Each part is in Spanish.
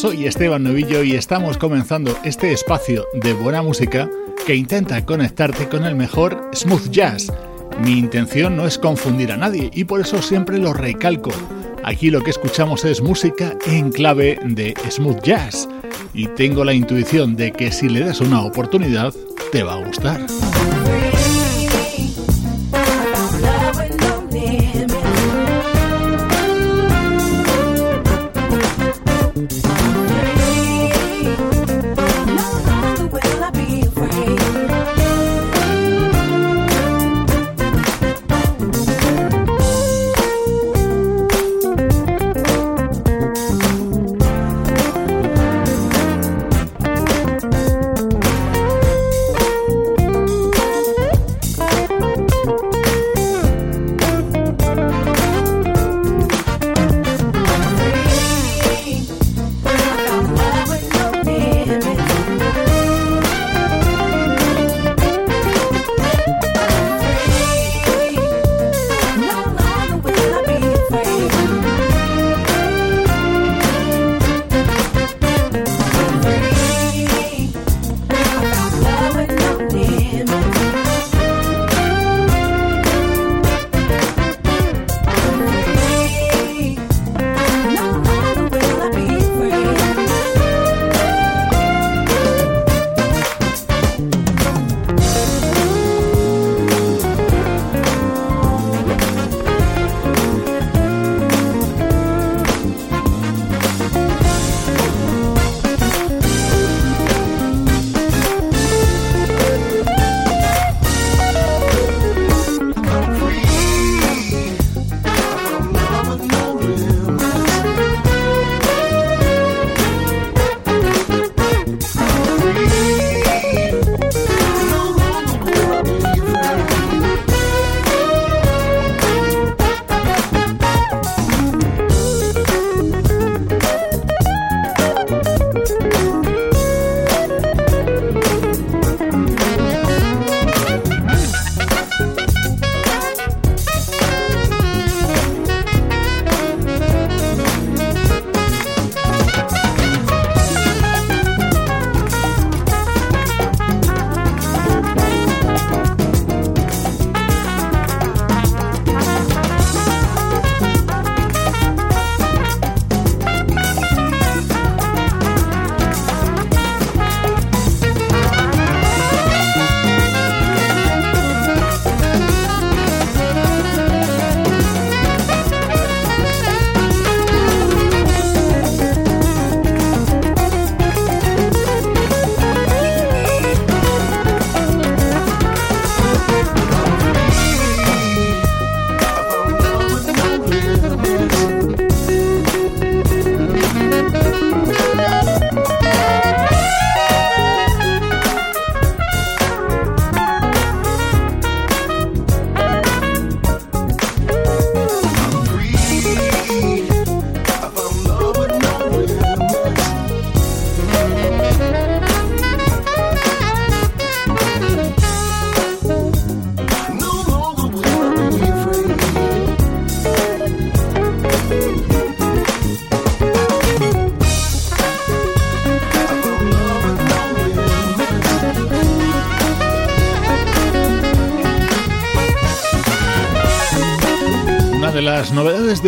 Soy Esteban Novillo y estamos comenzando este espacio de buena música que intenta conectarte con el mejor smooth jazz. Mi intención no es confundir a nadie y por eso siempre lo recalco. Aquí lo que escuchamos es música en clave de smooth jazz y tengo la intuición de que si le das una oportunidad te va a gustar.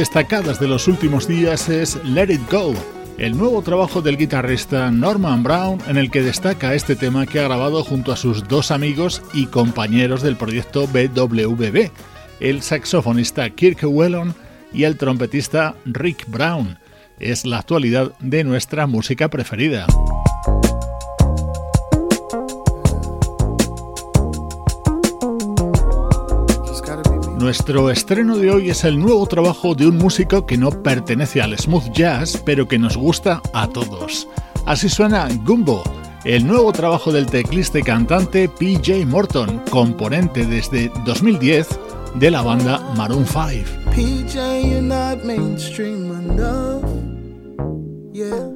Destacadas de los últimos días es Let It Go, el nuevo trabajo del guitarrista Norman Brown en el que destaca este tema que ha grabado junto a sus dos amigos y compañeros del proyecto BWB, el saxofonista Kirk Whelan y el trompetista Rick Brown. Es la actualidad de nuestra música preferida. Nuestro estreno de hoy es el nuevo trabajo de un músico que no pertenece al smooth jazz, pero que nos gusta a todos. Así suena Gumbo, el nuevo trabajo del teclista y cantante PJ Morton, componente desde 2010 de la banda Maroon 5. PJ, you're not mainstream enough. Yeah.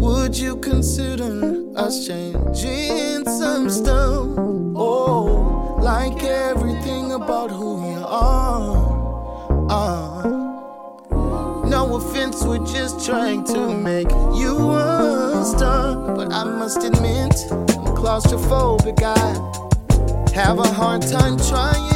Would you consider us changing some stuff? We're just trying to make you star. But I must admit, I'm claustrophobic. I have a hard time trying.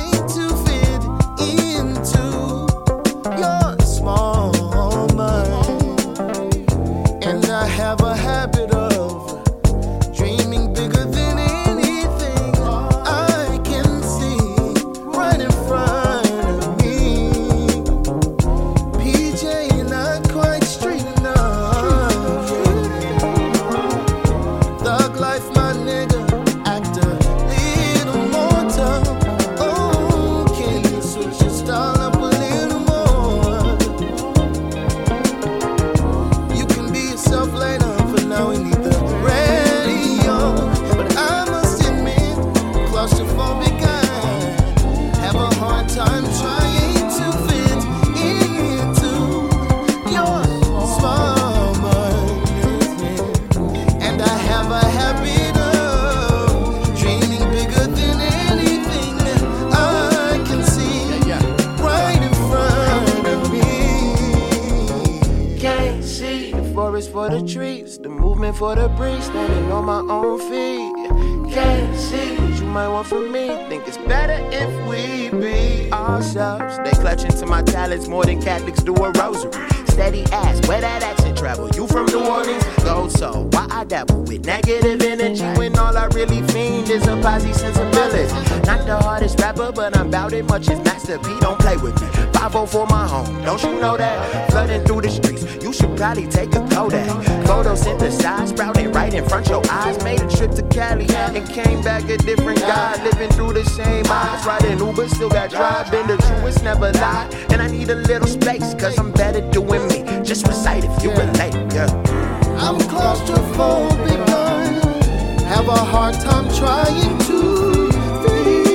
For the breeze, standing on my own feet. Can't see what you might want from me. Think it's better if we be ourselves. They clutch into my talents more than Catholics do a rosary. Steady ass, where that accent travel? You from New Orleans? Go so. Why I dabble with negative energy when all I really fiend is a posse sensibility? Not the hardest rapper, but I'm bout it much as Master P. Don't play with me. 5 for my home, don't you know that? Flooding through the streets, you should probably take a Kodak. Photosynthesized, sprouting right in front your eyes. Made a trip to Cali and came back a different guy. Living through the same eyes, riding Uber, still got drive. Been the truest, never lie. And I need a little space, cause I'm better doing me. Just recite if you relate, yeah. I'm claustrophobic, have a hard time trying to fit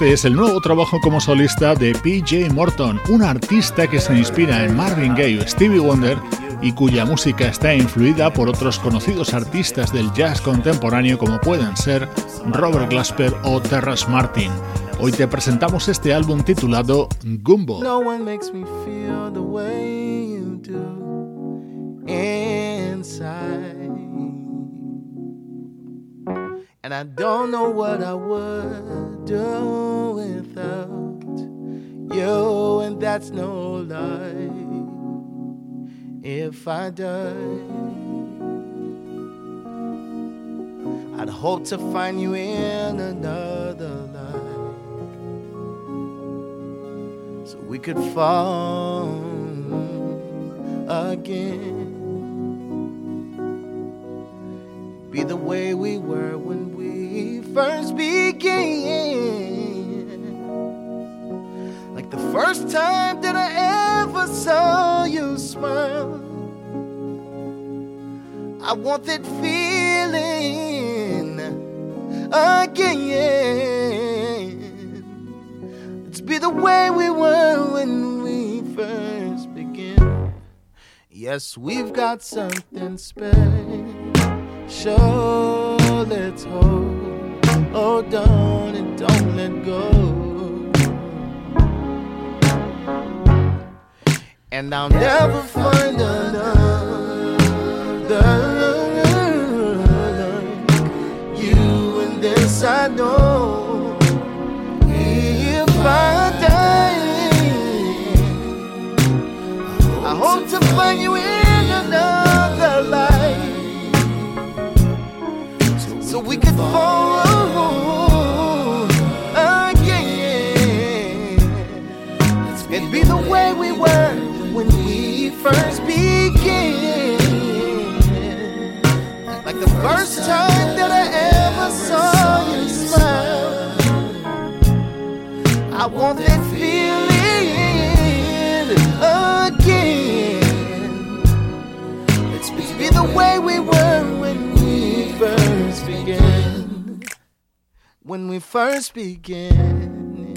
Este es el nuevo trabajo como solista de PJ Morton, un artista que se inspira en Marvin Gaye Stevie Wonder y cuya música está influida por otros conocidos artistas del jazz contemporáneo como pueden ser Robert Glasper o Terrace Martin. Hoy te presentamos este álbum titulado Gumbo. And I don't know what I would do without you, and that's no lie. If I die, I'd hope to find you in another life so we could fall again. Be the way we were when first began. Like the first time that I ever saw you smile. I want that feeling again. Let's be the way we were when we first began. Yes, we've got something special. Let's hold Oh, Hold on and don't let go. And I'll never find another. You and this I know. If I die, I hope to find you in another life. So we could fall. The first time that I ever saw you smile. I want that feeling again. Let's be the way we were when we first began. When we first began.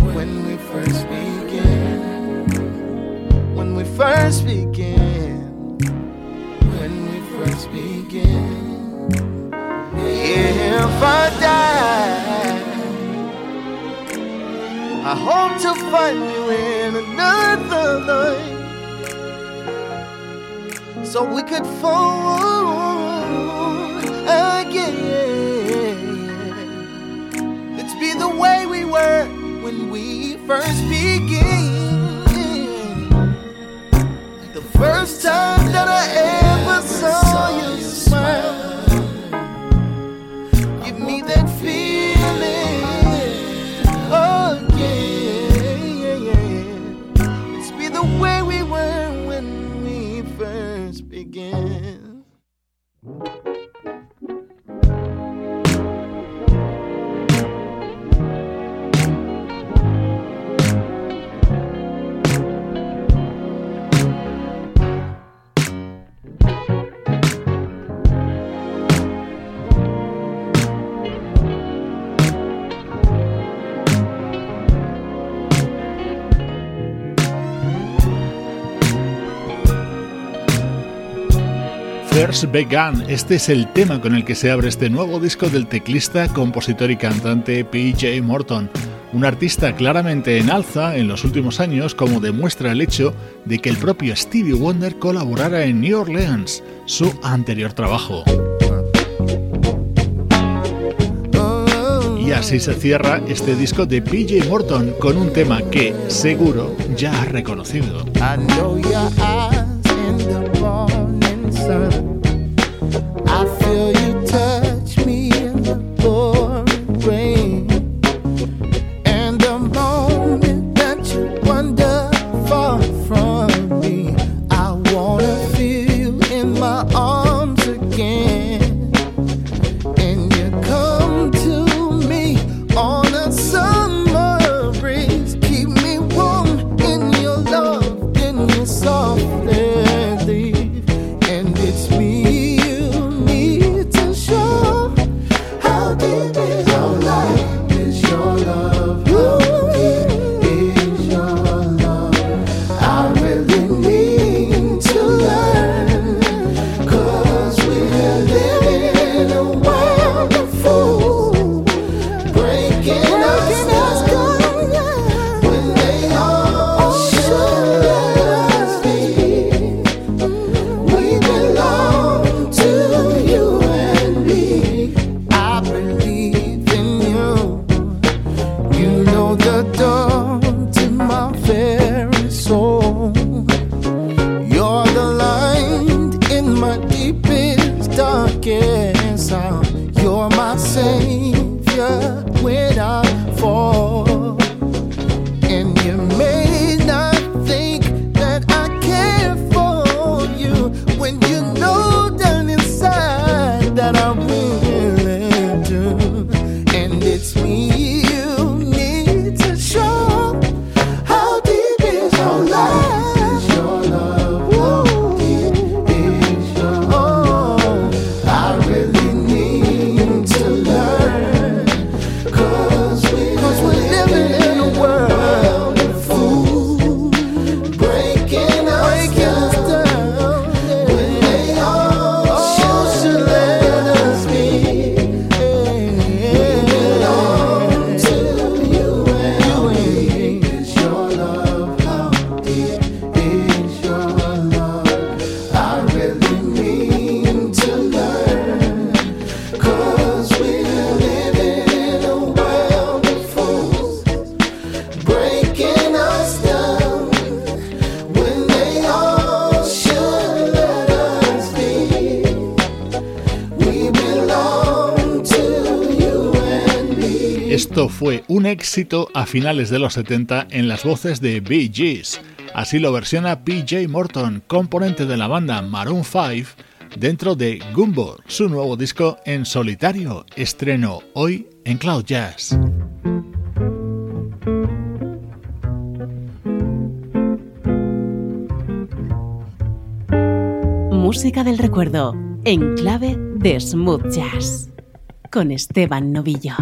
When we first began. When we first began. Began. If I die, I hope to find you in another life. So we could fall again. Let's be the way we were when we first began. The first time that I ever First Began, este es el tema con el que se abre este nuevo disco del teclista, compositor y cantante PJ Morton, un artista claramente en alza en los últimos años como demuestra el hecho de que el propio Stevie Wonder colaborara en New Orleans, su anterior trabajo. Y así se cierra este disco de PJ Morton con un tema que seguro ya has reconocido. I know your eyes in the morning sun. Éxito a finales de los 70 en las voces de Bee Gees. Así lo versiona PJ Morton, componente de la banda Maroon 5, dentro de Gumbo, su nuevo disco en solitario, estreno hoy en Cloud Jazz. Música del recuerdo, en clave de smooth jazz, con Esteban Novillo.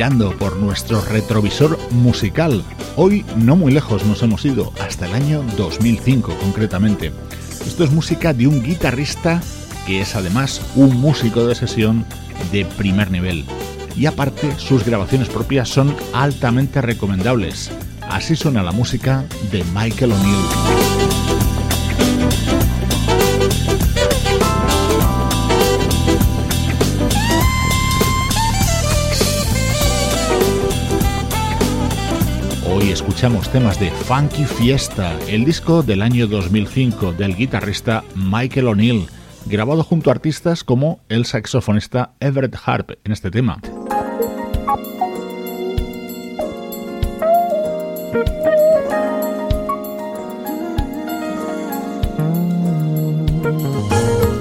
Mirando por nuestro retrovisor musical. Hoy no muy lejos nos hemos ido, hasta el año 2005 concretamente. Esto es música de un guitarrista que es además un músico de sesión de primer nivel. Y aparte, sus grabaciones propias son altamente recomendables. Así suena la música de Michael O'Neill. Escuchamos temas de Funky Fiesta, el disco del año 2005 del guitarrista Michael O'Neill, grabado junto a artistas como el saxofonista Everett Harp en este tema.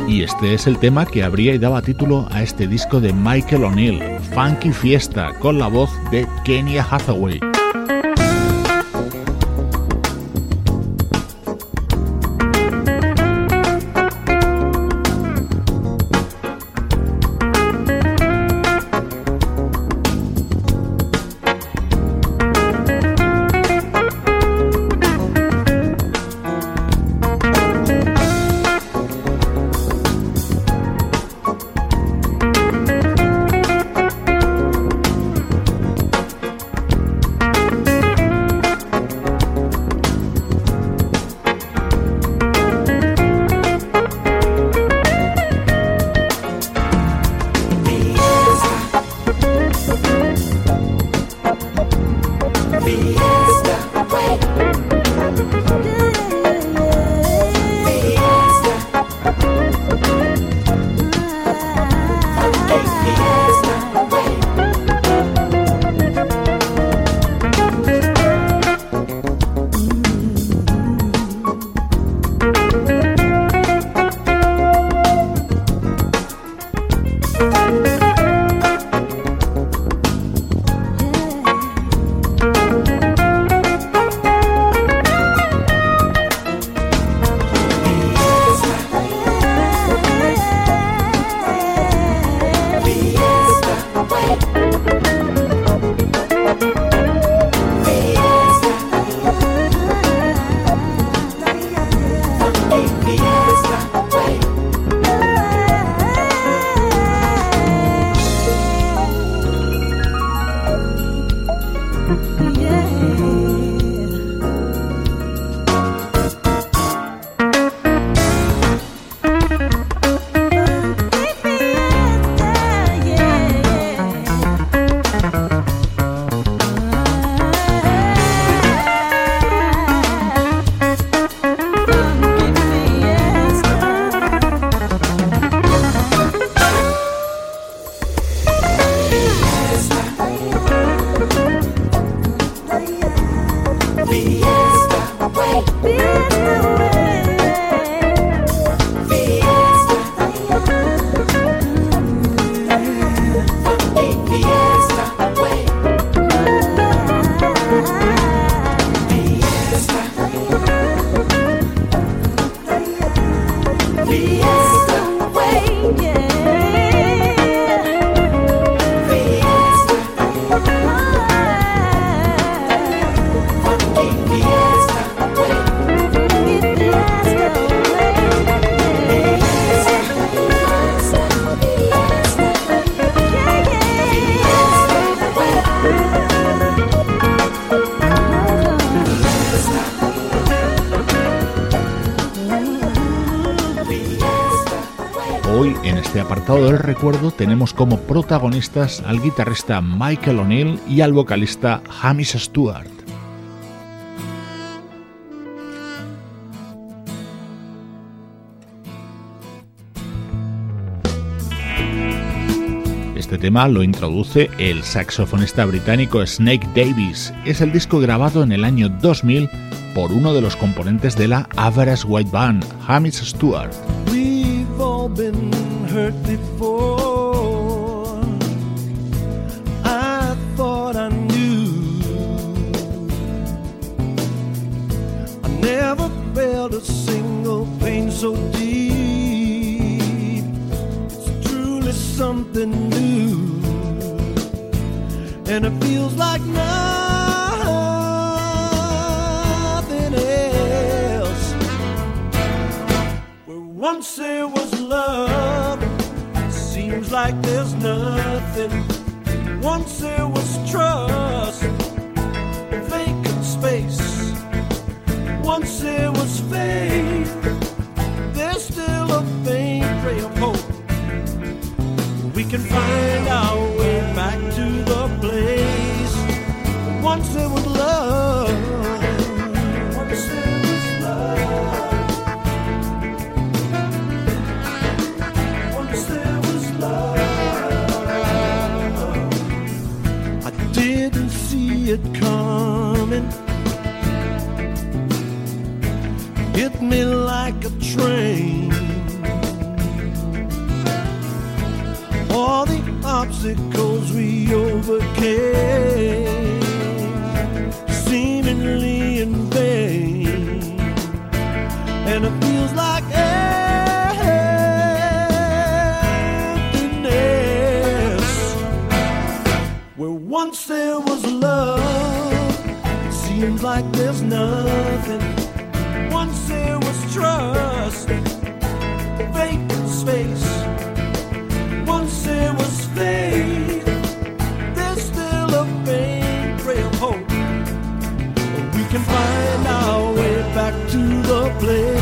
Y este es el tema que habría y daba título a este disco de Michael O'Neill, Funky Fiesta, con la voz de Kenya Hathaway. Del recuerdo tenemos como protagonistas al guitarrista Michael O'Neill y al vocalista Hamish Stewart. Este tema lo introduce el saxofonista británico Snake Davis. Es el disco grabado en el año 2000 por uno de los componentes de la Average White Band, Hamish Stewart. Hurt before. I thought I knew. I never felt a single pain so deep. It's truly something new, and it feels like nothing once there was love it seems like there's nothing. Once there was trust, vacant space. Once there was faith, there's still a faint ray of hope. We can find our way back to the place. Once there was love. me like a train. All the obstacles we overcame, seemingly in vain, and it feels like. Emptiness. Where once there was love, seems like there's nothing place.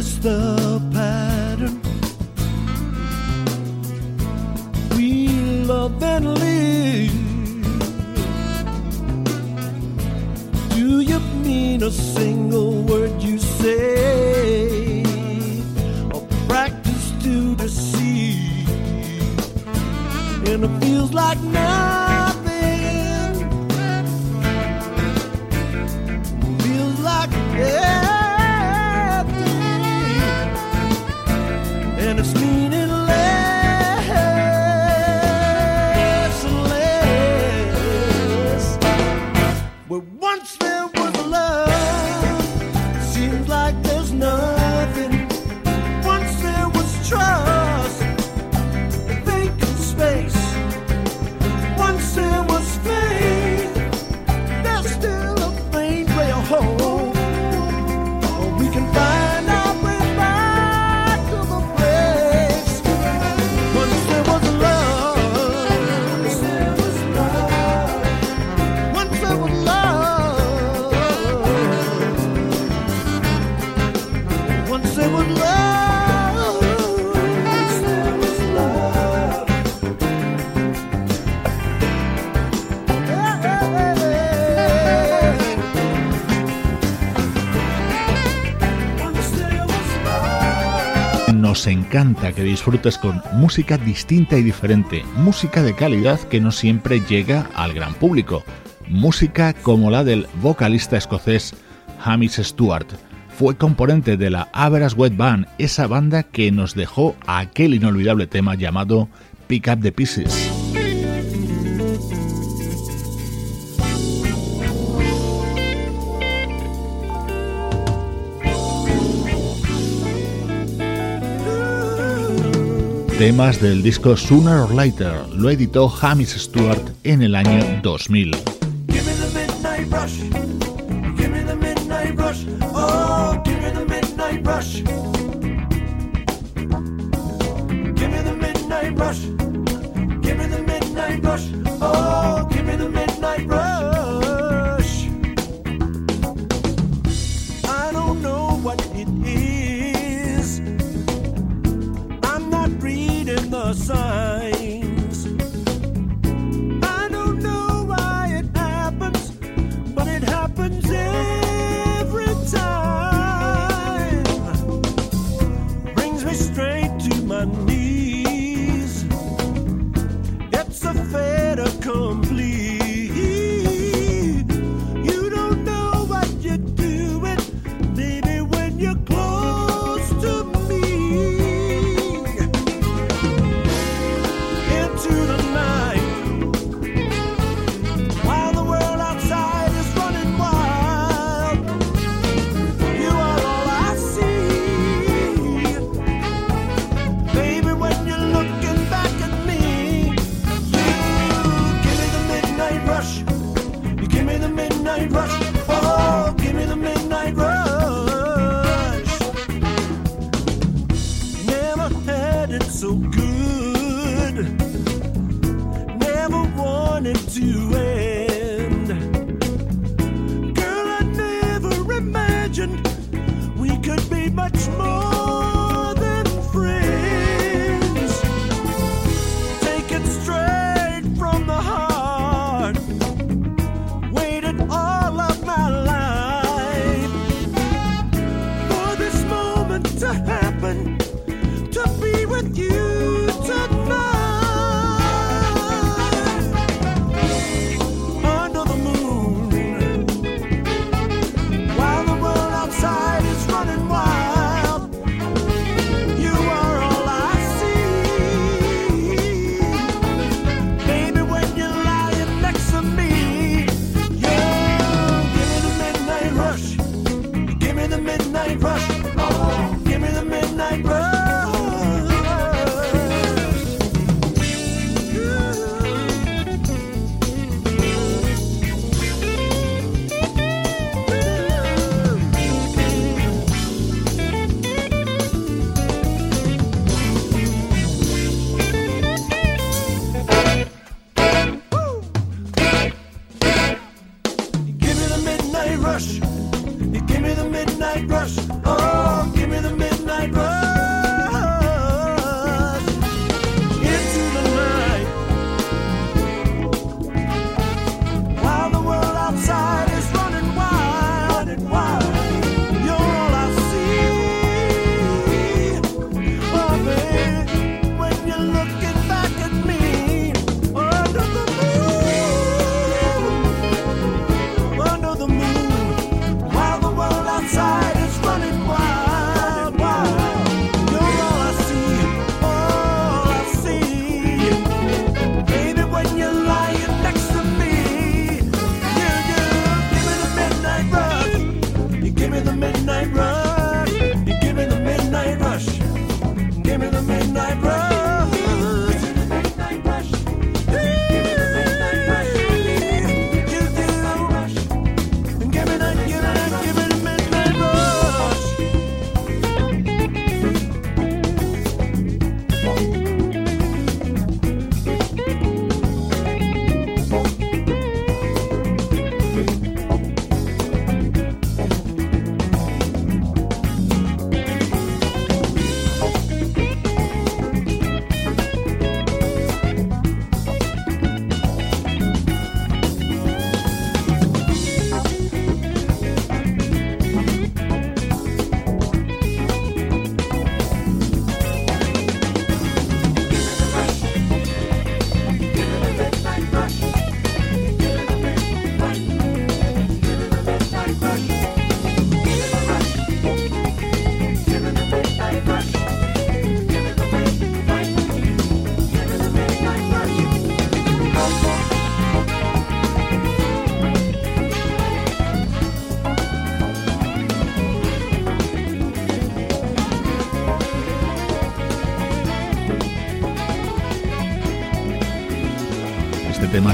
is the encanta que disfrutes con música distinta y diferente, música de calidad que no siempre llega al gran público, música como la del vocalista escocés Hamish Stewart. Fue componente de la Average Wet Band, esa banda que nos dejó aquel inolvidable tema llamado Pick Up the Pieces. temas del disco Sooner or Later. Lo editó Hamish Stewart en el año 2000. midnight rush.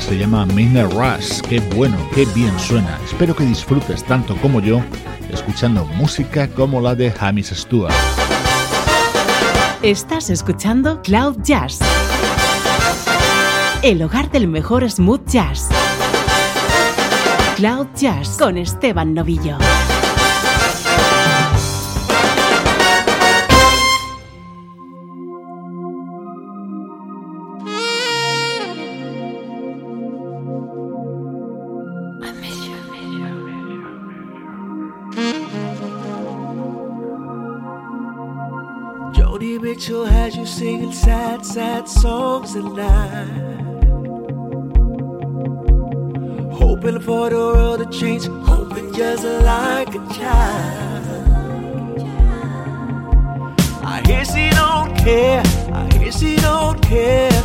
Se llama Midnight Rush. Qué bueno, qué bien suena. Espero que disfrutes tanto como yo escuchando música como la de Hamish Stewart. Estás escuchando Cloud Jazz, el hogar del mejor smooth jazz. Cloud Jazz con Esteban Novillo. Singing sad, sad songs at night. Hoping for the world to change, hoping just like a child. I hear she don't care, I hear she don't care.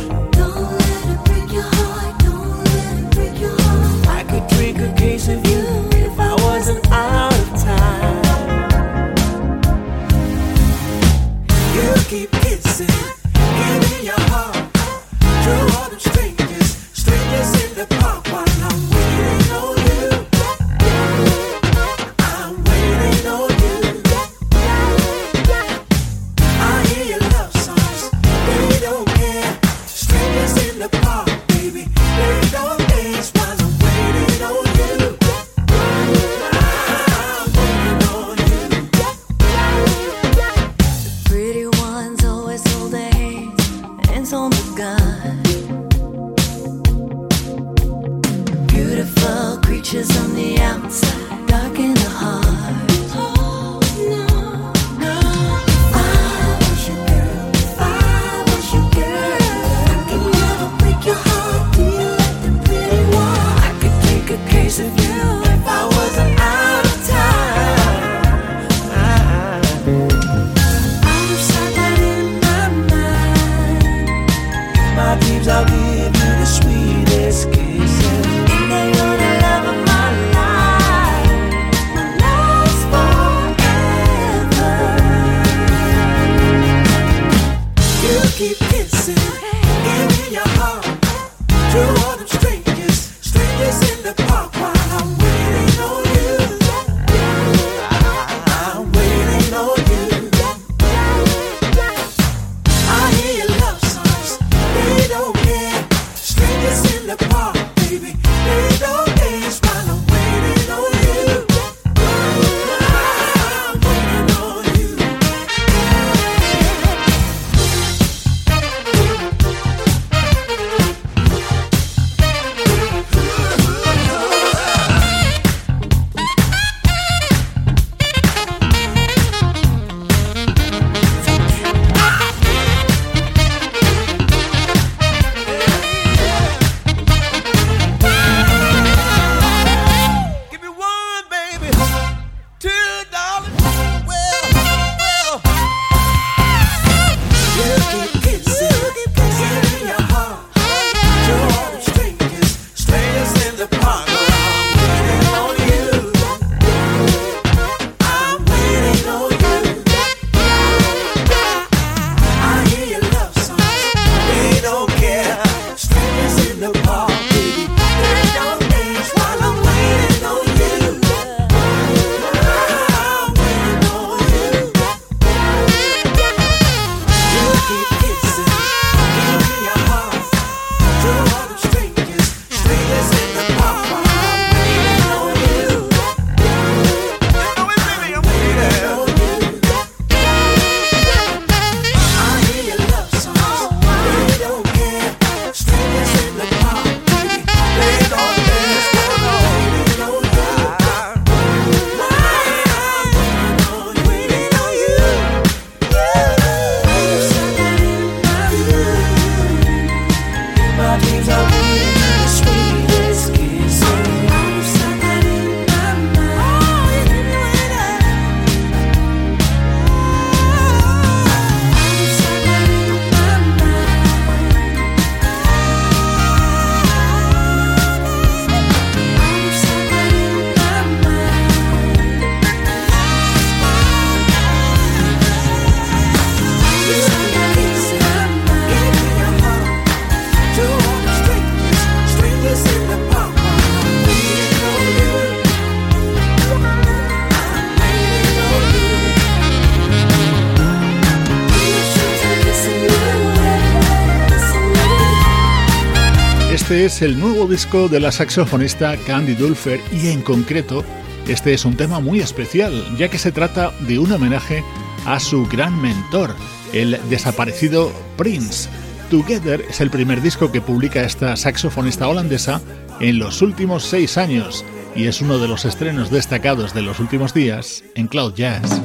Este es el nuevo disco de la saxofonista Candy Dulfer y en concreto este es un tema muy especial ya que se trata de un homenaje a su gran mentor, el desaparecido Prince. Together es el primer disco que publica esta saxofonista holandesa en los últimos seis años y es uno de los estrenos destacados de los últimos días en Cloud Jazz.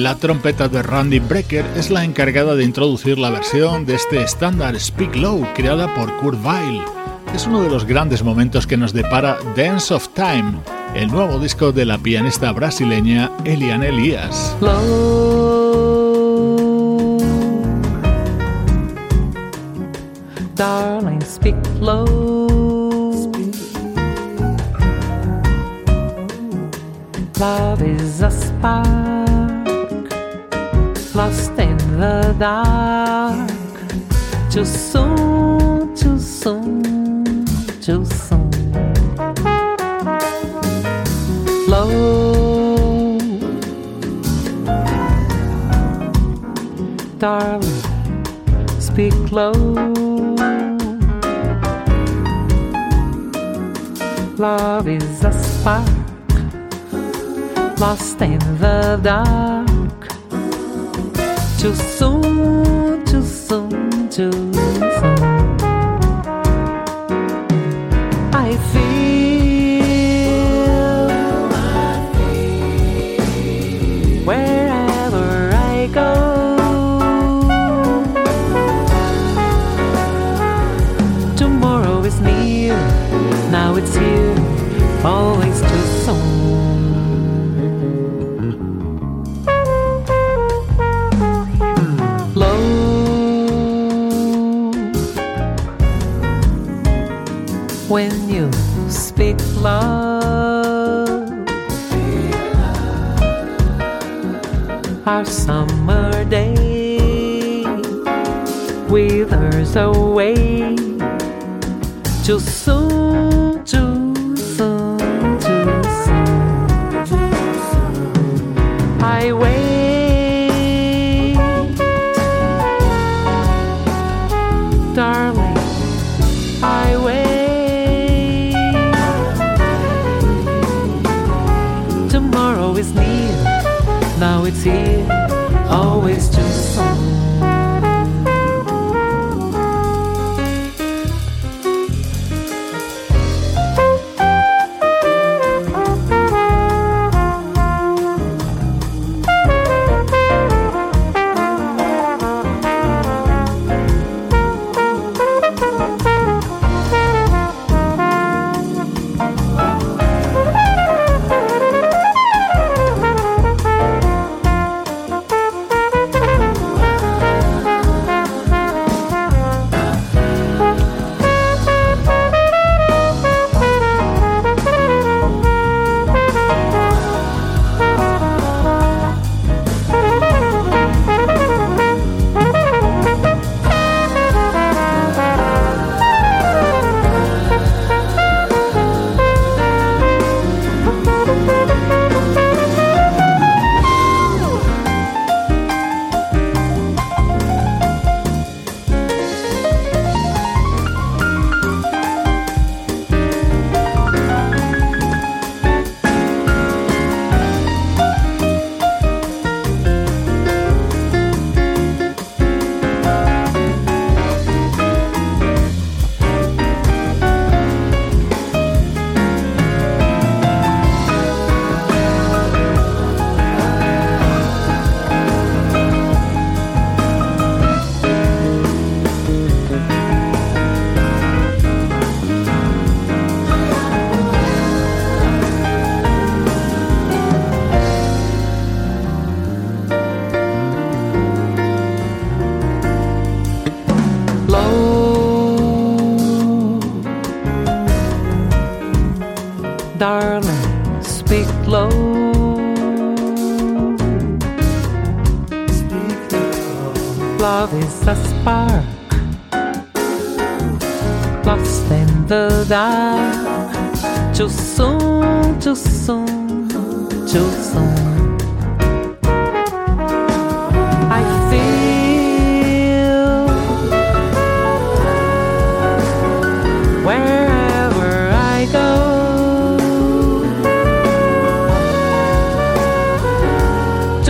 La trompeta de Randy Brecker es la encargada de introducir la versión de este estándar Speak Low creada por Kurt Weill. Es uno de los grandes momentos que nos depara Dance of Time, el nuevo disco de la pianista brasileña Eliane Elias. Lost in the dark. Too soon, too soon, too soon. Low. Darling, speak low. Love is a spark lost in the dark too soon, too soon, too soon.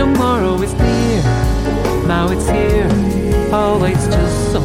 Tomorrow is near, now it's here, always just soon.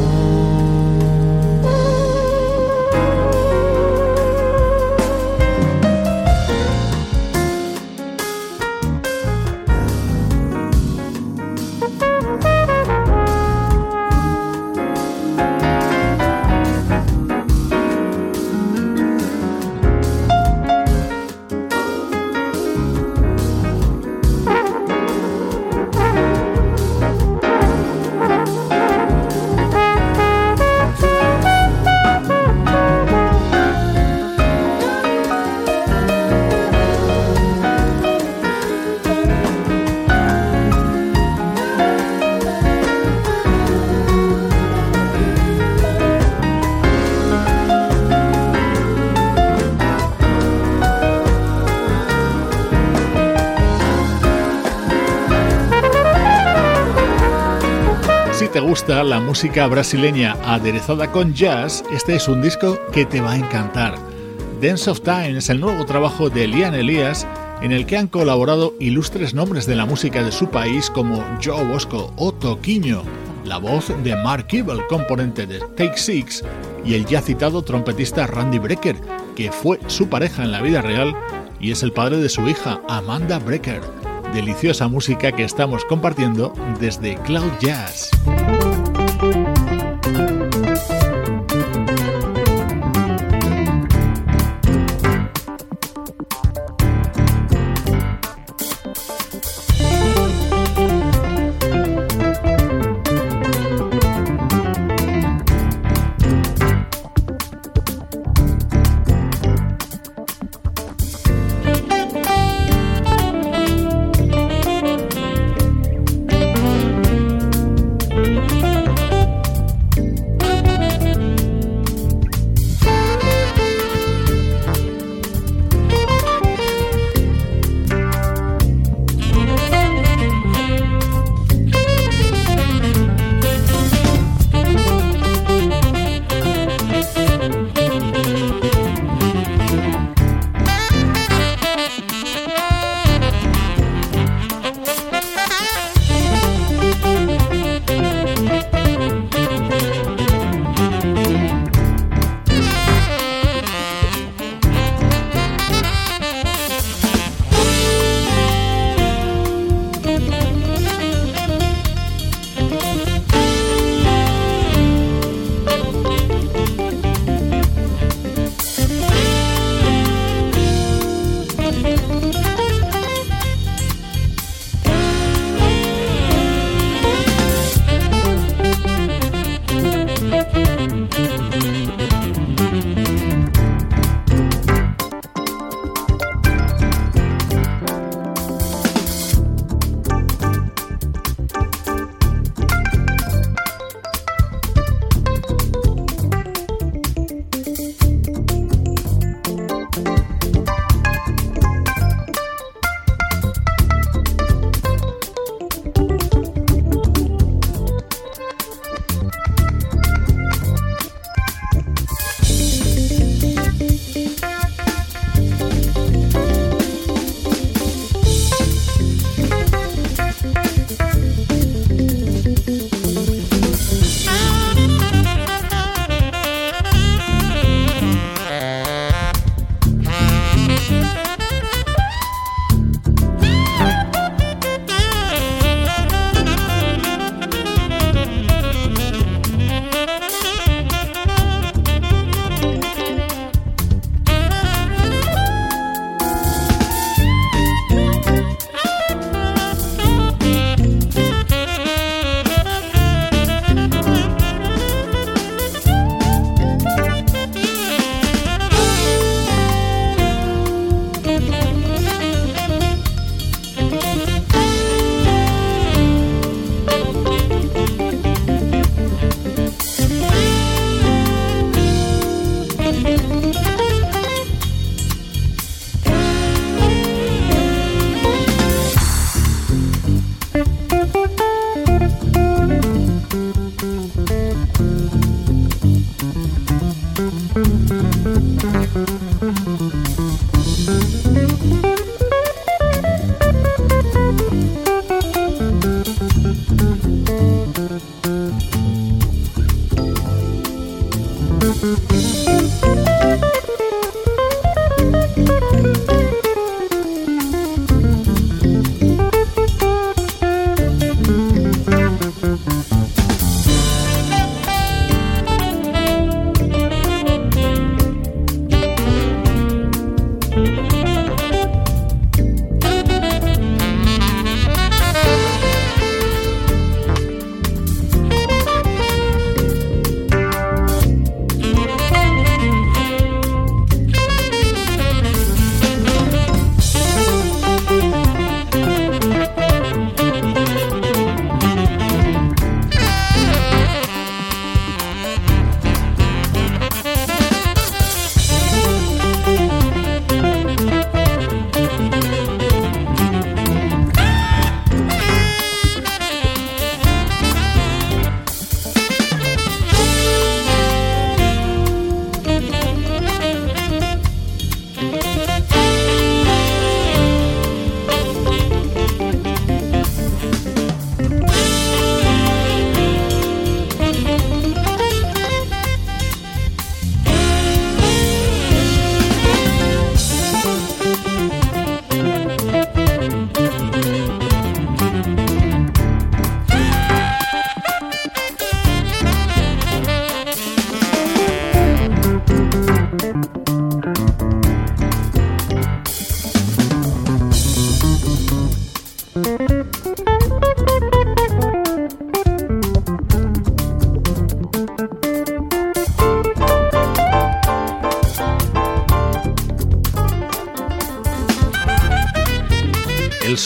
La música brasileña aderezada con jazz, este es un disco que te va a encantar. Dance of Time es el nuevo trabajo de Lian Elias en el que han colaborado ilustres nombres de la música de su país como Joe Bosco o Toquinho, la voz de Mark Ebel, componente de Take Six, y el ya citado trompetista Randy Brecker, que fue su pareja en la vida real y es el padre de su hija, Amanda Brecker. Deliciosa música que estamos compartiendo desde Cloud Jazz.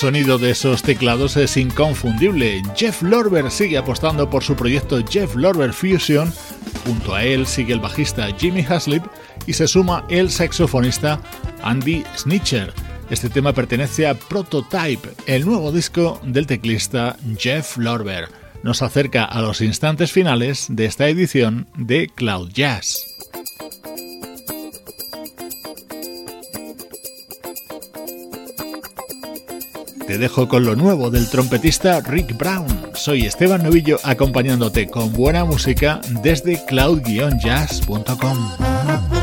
Sonido de esos teclados es inconfundible. Jeff Lorber sigue apostando por su proyecto Jeff Lorber Fusion. Junto a él sigue el bajista Jimmy Haslip y se suma el saxofonista Andy Snitcher. Este tema pertenece a Prototype, el nuevo disco del teclista Jeff Lorber. Nos acerca a los instantes finales de esta edición de Cloud Jazz. Te dejo con lo nuevo del trompetista Rick Brown. Soy Esteban Novillo acompañándote con buena música desde cloud-jazz.com.